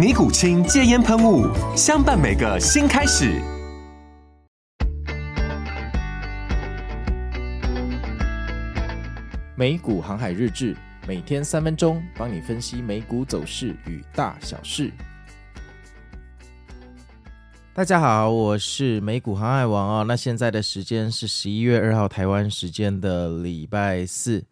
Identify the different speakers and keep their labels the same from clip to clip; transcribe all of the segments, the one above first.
Speaker 1: 尼古清戒烟喷雾，相伴每个新开始。
Speaker 2: 美股航海日志，每天三分钟，帮你分析美股走势与大小事。大家好，我是美股航海王哦。那现在的时间是十一月二号台湾时间的礼拜四。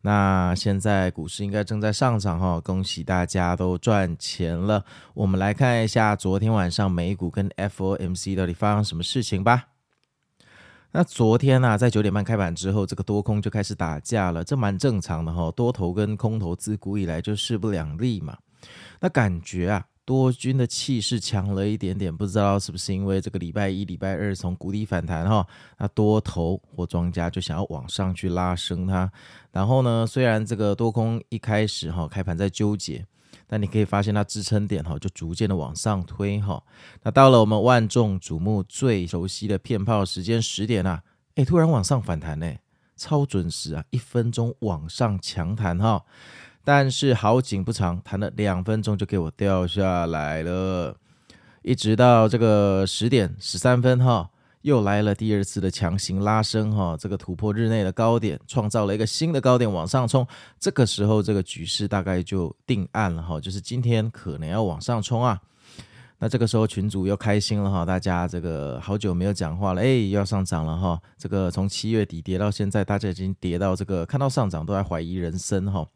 Speaker 2: 那现在股市应该正在上涨哈，恭喜大家都赚钱了。我们来看一下昨天晚上美股跟 FOMC 到底发生什么事情吧。那昨天呢、啊，在九点半开盘之后，这个多空就开始打架了，这蛮正常的哈。多头跟空头自古以来就势不两立嘛。那感觉啊。多军的气势强了一点点，不知道是不是因为这个礼拜一、礼拜二从谷底反弹哈，那多头或庄家就想要往上去拉升它。然后呢，虽然这个多空一开始哈开盘在纠结，但你可以发现它支撑点哈就逐渐的往上推哈。那到了我们万众瞩目、最熟悉的骗炮时间十点啊，诶，突然往上反弹呢，超准时啊，一分钟往上强弹哈。但是好景不长，弹了两分钟就给我掉下来了，一直到这个十点十三分哈，又来了第二次的强行拉升哈，这个突破日内的高点，创造了一个新的高点往上冲，这个时候这个局势大概就定案了哈，就是今天可能要往上冲啊。那这个时候群主又开心了哈，大家这个好久没有讲话了，哎，要上涨了哈，这个从七月底跌到现在，大家已经跌到这个看到上涨都在怀疑人生哈。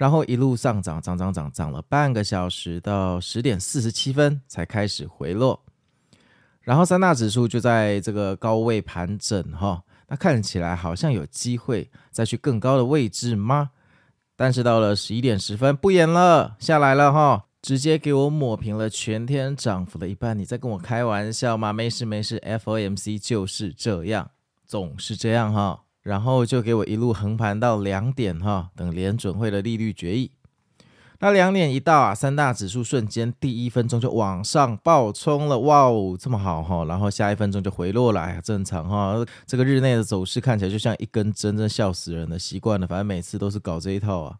Speaker 2: 然后一路上涨，涨涨涨，涨了半个小时，到十点四十七分才开始回落。然后三大指数就在这个高位盘整，哈，那看起来好像有机会再去更高的位置吗？但是到了十一点十分，不演了，下来了，哈，直接给我抹平了全天涨幅的一半。你在跟我开玩笑吗？没事没事，FOMC 就是这样，总是这样，哈。然后就给我一路横盘到两点哈，等联准会的利率决议。那两点一到啊，三大指数瞬间第一分钟就往上暴冲了，哇哦，这么好哈！然后下一分钟就回落了，哎呀，正常哈。这个日内的走势看起来就像一根针，真笑死人了。习惯了，反正每次都是搞这一套啊。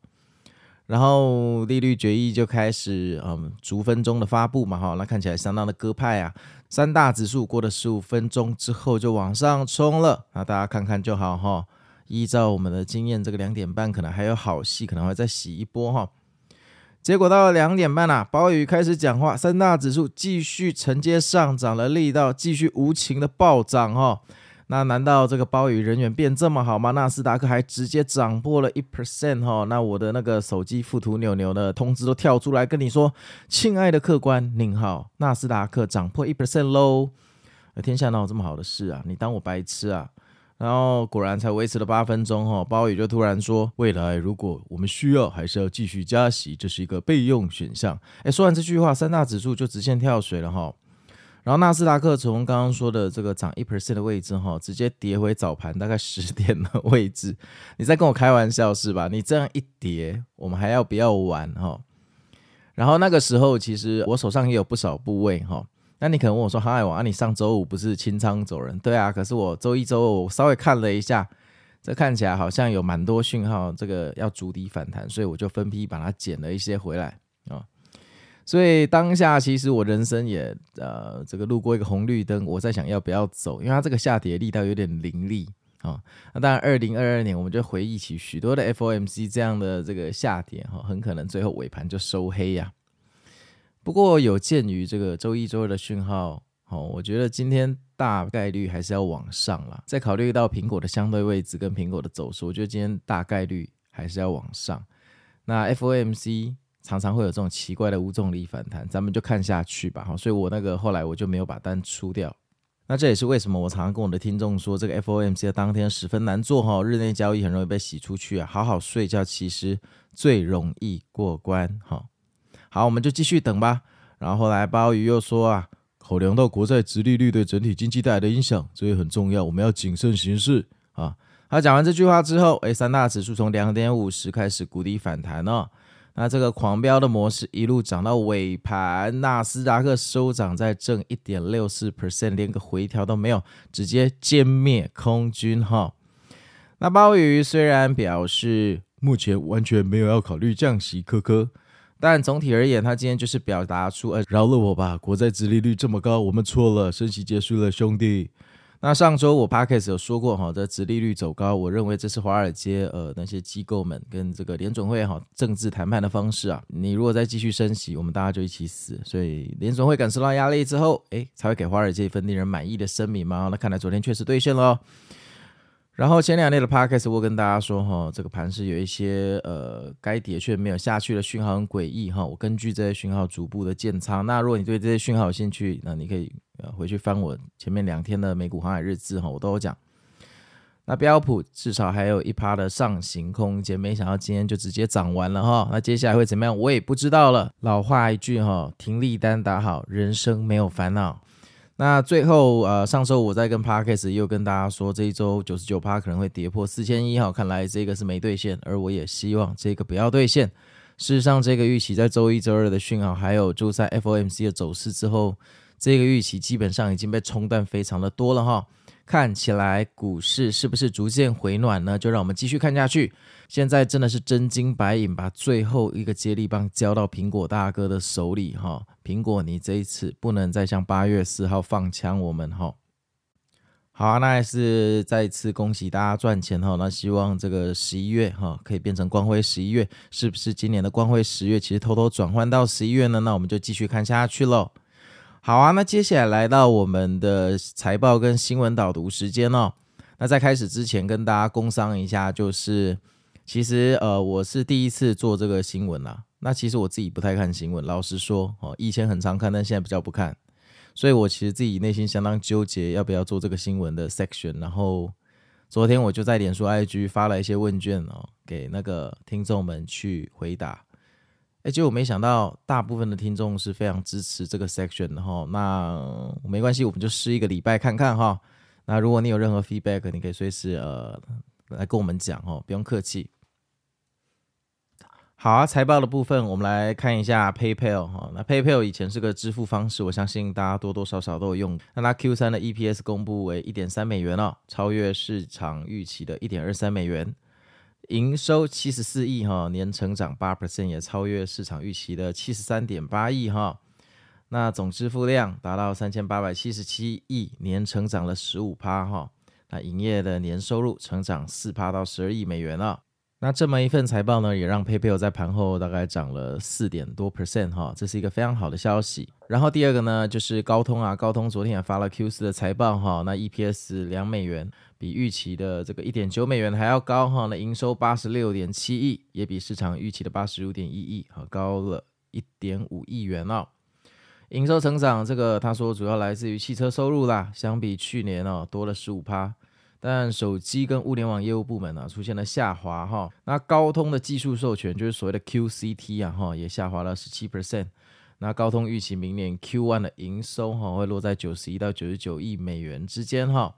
Speaker 2: 然后利率决议就开始，嗯，逐分钟的发布嘛，哈，那看起来相当的鸽派啊。三大指数过了十五分钟之后就往上冲了，那大家看看就好哈。依照我们的经验，这个两点半可能还有好戏，可能会再洗一波哈。结果到了两点半啊，鲍宇开始讲话，三大指数继续承接上涨的力道，继续无情的暴涨哈。那难道这个鲍宇人缘变这么好吗？纳斯达克还直接涨破了一 percent 哈，那我的那个手机附图扭扭的通知都跳出来跟你说，亲爱的客官您好，纳斯达克涨破一 percent 喽。天下哪有这么好的事啊？你当我白痴啊？然后果然才维持了八分钟哈，鲍宇就突然说，未来如果我们需要，还是要继续加息，这是一个备用选项。诶，说完这句话，三大指数就直线跳水了哈。然后纳斯达克从刚刚说的这个涨一 percent 的位置哈，直接跌回早盘大概十点的位置。你在跟我开玩笑是吧？你这样一跌，我们还要不要玩哈？然后那个时候其实我手上也有不少部位哈。那你可能问我说：“航海王啊，你上周五不是清仓走人？”对啊，可是我周一周二我稍微看了一下，这看起来好像有蛮多讯号，这个要筑底反弹，所以我就分批把它捡了一些回来。所以当下其实我人生也呃这个路过一个红绿灯，我在想要不要走，因为它这个下跌力道有点凌厉啊。那当然，二零二二年我们就回忆起许多的 FOMC 这样的这个下跌哈，很可能最后尾盘就收黑呀、不过有鉴于这个周一周二的讯号，好，我觉得今天大概率还是要往上了。再考虑到苹果的相对位置跟苹果的走势，我觉得今天大概率还是要往上。那 FOMC 常常会有这种奇怪的无重力反弹，咱们就看下去吧。哈，所以我那个后来我就没有把单出掉。那这也是为什么我常常跟我的听众说，这个 FOMC 的当天十分难做哈，日内交易很容易被洗出去啊。好好睡觉其实最容易过关哈。好，我们就继续等吧。然后后来鲍鱼又说啊，考量到国债殖利率对整体经济带来的影响，这也很重要，我们要谨慎行事啊。他讲完这句话之后，诶，三大指数从两点五十开始谷底反弹哦。那这个狂飙的模式一路涨到尾盘，纳斯达克收涨在正一点六四 percent，连个回调都没有，直接歼灭空军哈。那鲍鱼虽然表示目前完全没有要考虑降息，科科，但总体而言，他今天就是表达出，呃，饶了我吧，国债殖利率这么高，我们错了，升息结束了，兄弟。那上周我 Podcast 有说过哈，这殖利率走高，我认为这是华尔街呃那些机构们跟这个联准会哈政治谈判的方式啊。你如果再继续升息，我们大家就一起死。所以联准会感受到压力之后，诶，才会给华尔街一份令人满意的声明嘛。那看来昨天确实兑现了。然后前两天的 Podcast 我跟大家说哈，这个盘是有一些呃该跌却没有下去的讯号很诡异哈。我根据这些讯号逐步的建仓。那如果你对这些讯号有兴趣，那你可以。回去翻我前面两天的美股航海日志哈，我都有讲。那标普至少还有一趴的上行空间，没想到今天就直接涨完了哈。那接下来会怎么样，我也不知道了。老话一句哈，停利单打好，人生没有烦恼。那最后呃，上周我在跟 parkas 又跟大家说，这一周九十九趴可能会跌破四千一哈，看来这个是没兑现，而我也希望这个不要兑现。事实上，这个预期在周一、周二的讯号，还有周三 FOMC 的走势之后。这个预期基本上已经被冲淡非常的多了哈，看起来股市是不是逐渐回暖呢？就让我们继续看下去。现在真的是真金白银，把最后一个接力棒交到苹果大哥的手里哈。苹果，你这一次不能再像八月四号放枪我们哈。好啊，那还是再一次恭喜大家赚钱哈。那希望这个十一月哈可以变成光辉十一月，是不是今年的光辉十月其实偷偷转换到十一月呢？那我们就继续看下去喽。好啊，那接下来来到我们的财报跟新闻导读时间哦。那在开始之前，跟大家工商一下，就是其实呃，我是第一次做这个新闻啦。那其实我自己不太看新闻，老实说哦，以前很常看，但现在比较不看。所以我其实自己内心相当纠结，要不要做这个新闻的 section。然后昨天我就在脸书 IG 发了一些问卷哦，给那个听众们去回答。哎，结果没想到，大部分的听众是非常支持这个 section 的哈。那没关系，我们就试一个礼拜看看哈。那如果你有任何 feedback，你可以随时呃来跟我们讲哦，不用客气。好啊，财报的部分我们来看一下 PayPal 哈。那 PayPal 以前是个支付方式，我相信大家多多少少都有用。那它 Q 三的 EPS 公布为一点三美元哦，超越市场预期的一点二三美元。营收七十四亿哈，年成长八 percent，也超越市场预期的七十三点八亿哈。那总支付量达到三千八百七十七亿，年成长了十五趴哈。那营业的年收入成长四趴到十二亿美元了。那这么一份财报呢，也让 PayPal 在盘后大概涨了四点多 percent 哈，这是一个非常好的消息。然后第二个呢，就是高通啊，高通昨天也发了 Q 四的财报哈，那 EPS 两美元。比预期的这个一点九美元还要高哈，那营收八十六点七亿，也比市场预期的八十五点一亿哈高了一点五亿元哦。营收成长这个他说主要来自于汽车收入啦，相比去年哦多了十五趴，但手机跟物联网业务部门呢出现了下滑哈。那高通的技术授权就是所谓的 QCT 啊哈也下滑了十七 percent。那高通预期明年 Q1 的营收哈会落在九十一到九十九亿美元之间哈。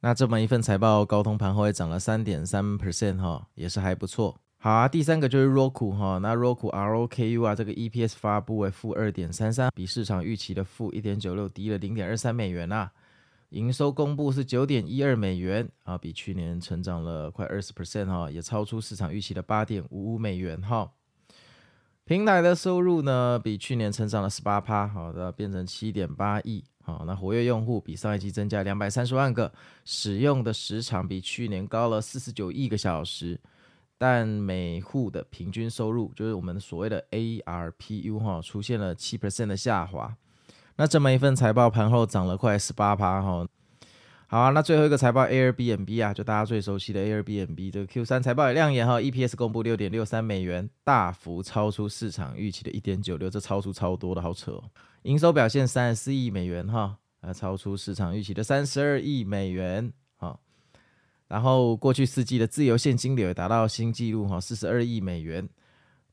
Speaker 2: 那这么一份财报，高通盘后也涨了三点三 percent 哈，也是还不错。好啊，第三个就是 Roku 哈，那 Roku R O K U 啊，这个 EPS 发布为负二点三三，比市场预期的负一点九六低了零点二三美元啊。营收公布是九点一二美元啊，比去年成长了快二十 percent 哈，也超出市场预期的八点五五美元哈。平台的收入呢，比去年成长了十八趴，好的变成七点八亿。好，那活跃用户比上一季增加两百三十万个，使用的时长比去年高了四十九亿个小时，但每户的平均收入，就是我们所谓的 ARPU 哈，出现了七 percent 的下滑。那这么一份财报盘后涨了快十八趴哈，好啊，那最后一个财报 Airbnb 啊，就大家最熟悉的 Airbnb，这个 Q 三财报也亮眼哈，EPS 公布六点六三美元，大幅超出市场预期的一点九六，这超出超多的，好扯哦。营收表现三十四亿美元哈，呃，超出市场预期的三十二亿美元哈。然后过去四季的自由现金流也达到新纪录哈，四十二亿美元。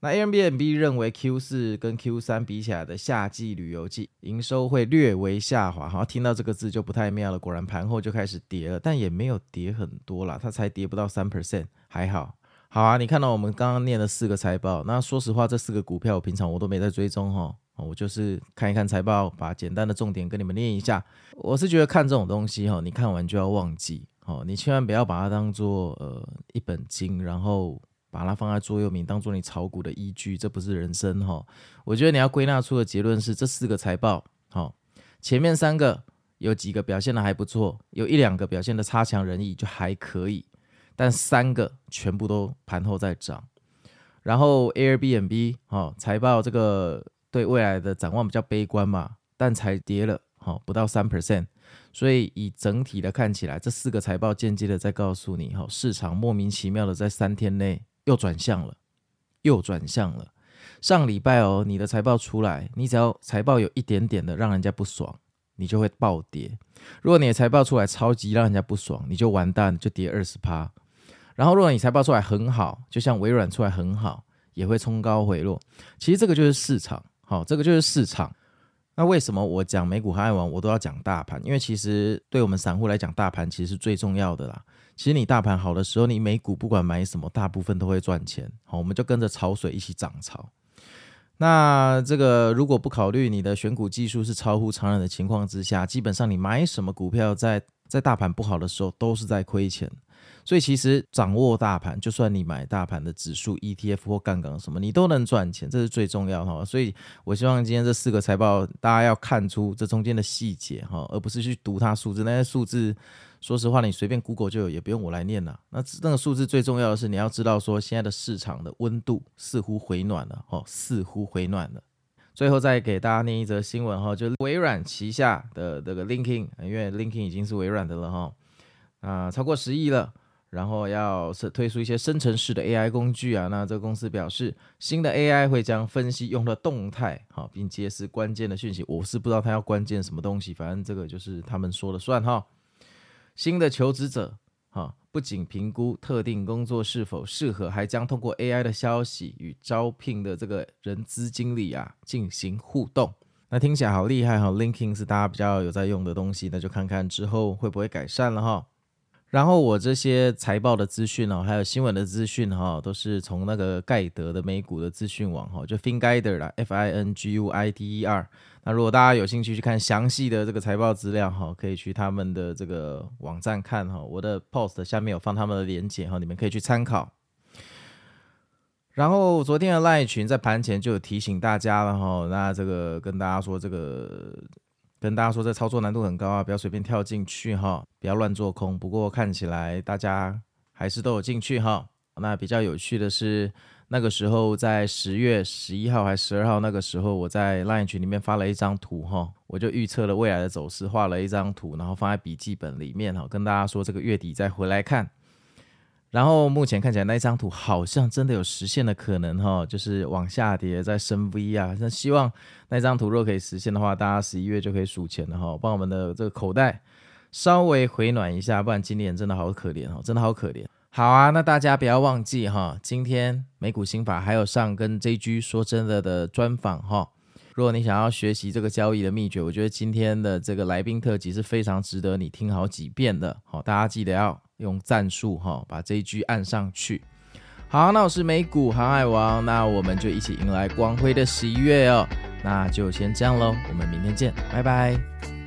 Speaker 2: 那 Airbnb 认为 Q 四跟 Q 三比起来的夏季旅游季营收会略微下滑，好，听到这个字就不太妙了。果然盘后就开始跌了，但也没有跌很多啦，它才跌不到三 percent，还好。好啊，你看到我们刚刚念了四个财报，那说实话，这四个股票我平常我都没在追踪哈，我就是看一看财报，把简单的重点跟你们念一下。我是觉得看这种东西哈，你看完就要忘记，哦，你千万不要把它当做呃一本经，然后。把它放在座右铭，当做你炒股的依据，这不是人生哈。我觉得你要归纳出的结论是，这四个财报，好，前面三个有几个表现的还不错，有一两个表现的差强人意，就还可以，但三个全部都盘后在涨。然后 Airbnb 哈财报这个对未来的展望比较悲观嘛，但才跌了哈不到三 percent，所以以整体的看起来，这四个财报间接的在告诉你哈，市场莫名其妙的在三天内。又转向了，又转向了。上礼拜哦，你的财报出来，你只要财报有一点点的让人家不爽，你就会暴跌。如果你的财报出来超级让人家不爽，你就完蛋，就跌二十趴。然后如果你财报出来很好，就像微软出来很好，也会冲高回落。其实这个就是市场，好，这个就是市场。那为什么我讲美股和爱王，我都要讲大盘？因为其实对我们散户来讲，大盘其实是最重要的啦。其实你大盘好的时候，你美股不管买什么，大部分都会赚钱。好，我们就跟着潮水一起涨潮。那这个如果不考虑你的选股技术是超乎常人的情况之下，基本上你买什么股票在在大盘不好的时候都是在亏钱。所以其实掌握大盘，就算你买大盘的指数 ETF 或杠杆什么，你都能赚钱，这是最重要哈。所以我希望今天这四个财报，大家要看出这中间的细节哈，而不是去读它数字。那些数字，说实话，你随便 Google 就有，也不用我来念了。那那个数字最重要的是，你要知道说现在的市场的温度似乎回暖了哦，似乎回暖了。最后再给大家念一则新闻哈，就微软旗下的这个 LinkedIn，因为 LinkedIn 已经是微软的了哈，啊，超过十亿了。然后要是推出一些生成式的 AI 工具啊，那这个公司表示，新的 AI 会将分析用的动态哈，并揭示关键的讯息。我是不知道它要关键什么东西，反正这个就是他们说了算哈。新的求职者哈，不仅评估特定工作是否适合，还将通过 AI 的消息与招聘的这个人资经理啊进行互动。那听起来好厉害哈，LinkedIn 是大家比较有在用的东西，那就看看之后会不会改善了哈。然后我这些财报的资讯哦，还有新闻的资讯哈，都是从那个盖德的美股的资讯网哈，就 FinGuider 啦，F I N G U I D E R。那如果大家有兴趣去看详细的这个财报资料哈，可以去他们的这个网站看哈。我的 post 下面有放他们的连结哈，你们可以去参考。然后昨天的 LINE 群在盘前就有提醒大家了哈，那这个跟大家说这个。跟大家说，这操作难度很高啊，不要随便跳进去哈，不要乱做空。不过看起来大家还是都有进去哈。那比较有趣的是，那个时候在十月十一号还十二号，那个时候我在 LINE 群里面发了一张图哈，我就预测了未来的走势，画了一张图，然后放在笔记本里面哈，跟大家说这个月底再回来看。然后目前看起来那一张图好像真的有实现的可能哈，就是往下跌再升 V 啊。那希望那张图若可以实现的话，大家十一月就可以数钱了哈，帮我们的这个口袋稍微回暖一下，不然今年真的好可怜哦，真的好可怜。好啊，那大家不要忘记哈，今天美股新法还有上跟 JG 说真的的专访哈。如果你想要学习这个交易的秘诀，我觉得今天的这个来宾特辑是非常值得你听好几遍的。好，大家记得要。用战术哈，把这一句按上去。好，那我是美股航海王，那我们就一起迎来光辉的十一月哦。那就先这样喽，我们明天见，拜拜。